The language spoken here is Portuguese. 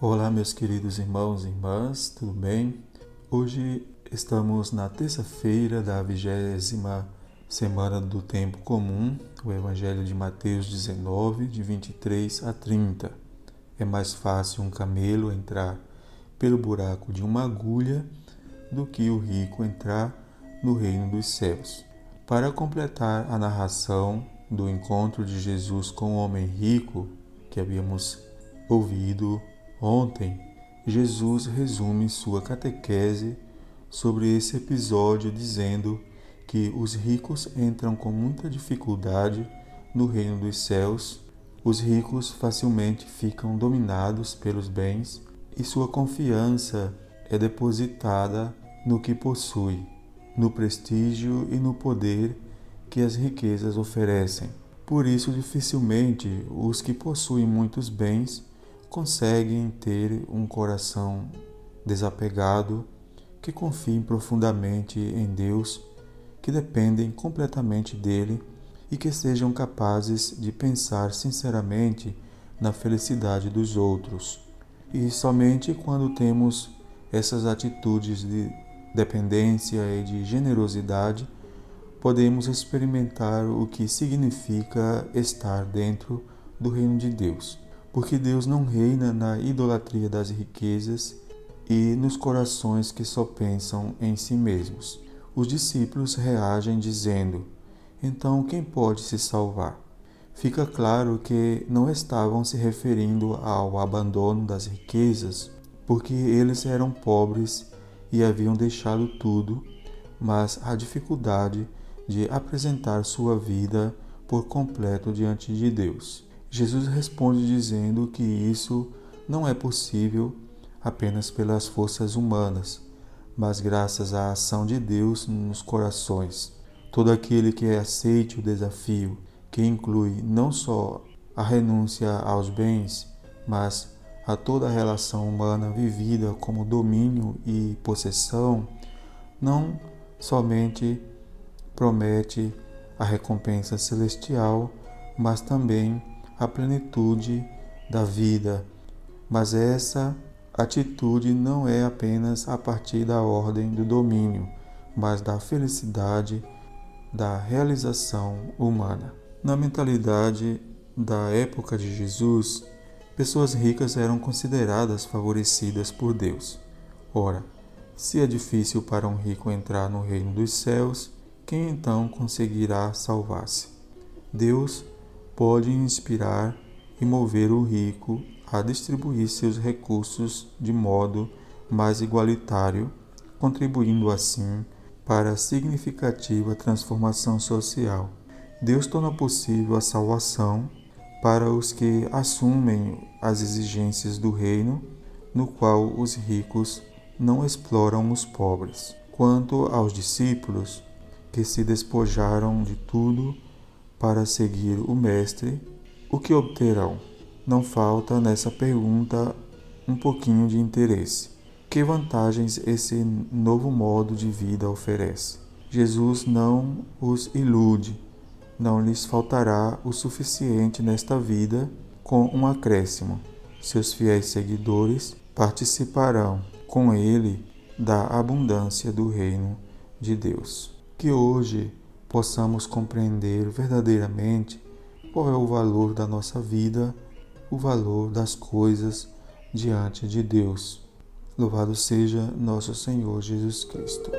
Olá, meus queridos irmãos e irmãs, tudo bem? Hoje estamos na terça-feira da vigésima semana do tempo comum, o Evangelho de Mateus 19, de 23 a 30. É mais fácil um camelo entrar pelo buraco de uma agulha do que o rico entrar no reino dos céus. Para completar a narração do encontro de Jesus com o homem rico que havíamos ouvido ontem, Jesus resume sua catequese sobre esse episódio dizendo que os ricos entram com muita dificuldade no reino dos céus, os ricos facilmente ficam dominados pelos bens e sua confiança é depositada no que possui, no prestígio e no poder que as riquezas oferecem. Por isso, dificilmente os que possuem muitos bens conseguem ter um coração desapegado, que confiem profundamente em Deus, que dependem completamente dele e que sejam capazes de pensar sinceramente na felicidade dos outros. E somente quando temos essas atitudes de dependência e de generosidade podemos experimentar o que significa estar dentro do reino de Deus. Porque Deus não reina na idolatria das riquezas e nos corações que só pensam em si mesmos. Os discípulos reagem dizendo: Então quem pode se salvar? Fica claro que não estavam se referindo ao abandono das riquezas, porque eles eram pobres e haviam deixado tudo, mas à dificuldade de apresentar sua vida por completo diante de Deus. Jesus responde dizendo que isso não é possível apenas pelas forças humanas, mas graças à ação de Deus nos corações. Todo aquele que aceite o desafio, que inclui não só a renúncia aos bens, mas a toda a relação humana vivida como domínio e possessão, não somente promete a recompensa celestial, mas também a plenitude da vida. Mas essa atitude não é apenas a partir da ordem do domínio, mas da felicidade, da realização humana. Na mentalidade da época de Jesus, pessoas ricas eram consideradas favorecidas por Deus. Ora, se é difícil para um rico entrar no reino dos céus, quem então conseguirá salvar-se? Deus pode inspirar e mover o rico a distribuir seus recursos de modo mais igualitário, contribuindo assim para a significativa transformação social. Deus torna possível a salvação para os que assumem as exigências do reino, no qual os ricos não exploram os pobres. Quanto aos discípulos, que se despojaram de tudo para seguir o Mestre, o que obterão? Não falta nessa pergunta um pouquinho de interesse. Que vantagens esse novo modo de vida oferece? Jesus não os ilude, não lhes faltará o suficiente nesta vida com um acréscimo. Seus fiéis seguidores participarão com ele da abundância do reino de Deus que hoje possamos compreender verdadeiramente qual é o valor da nossa vida, o valor das coisas diante de Deus. Louvado seja nosso Senhor Jesus Cristo.